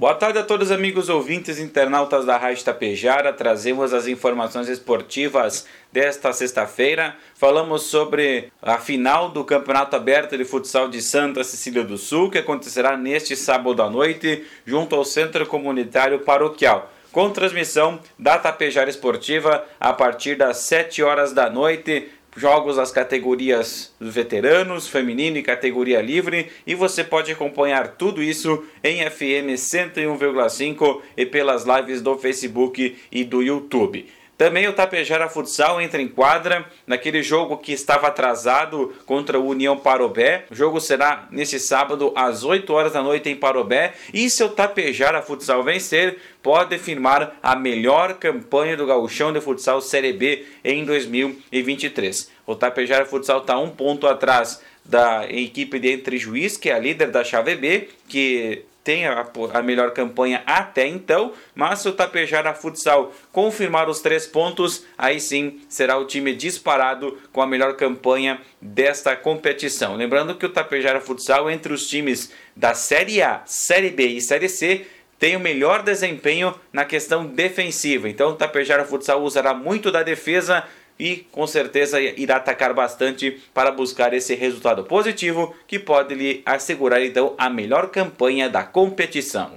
Boa tarde a todos amigos ouvintes internautas da Rádio Tapejara. Trazemos as informações esportivas desta sexta-feira. Falamos sobre a final do Campeonato Aberto de Futsal de Santa Cecília do Sul, que acontecerá neste sábado à noite, junto ao Centro Comunitário Paroquial com transmissão da Tapejara Esportiva a partir das 7 horas da noite jogos das categorias veteranos, feminino e categoria livre, e você pode acompanhar tudo isso em FM 101,5 e pelas lives do Facebook e do YouTube. Também o Tapejara Futsal entra em quadra naquele jogo que estava atrasado contra o União Parobé. O jogo será nesse sábado às 8 horas da noite em Parobé. E se o Tapejara Futsal vencer, pode firmar a melhor campanha do Gauchão de Futsal Série B em 2023. O Tapejara Futsal está um ponto atrás da equipe de Entre Juiz, que é a líder da chave B, que tem a, a, melhor campanha até então, mas se o Tapejara Futsal confirmar os três pontos, aí sim será o time disparado com a melhor campanha desta competição. Lembrando que o Tapejara Futsal, entre os times da Série A, Série B e Série C, tem o melhor desempenho na questão defensiva. Então o Tapejara Futsal usará muito da defesa e com certeza irá atacar bastante para buscar esse resultado positivo que pode lhe assegurar então a melhor campanha da competição.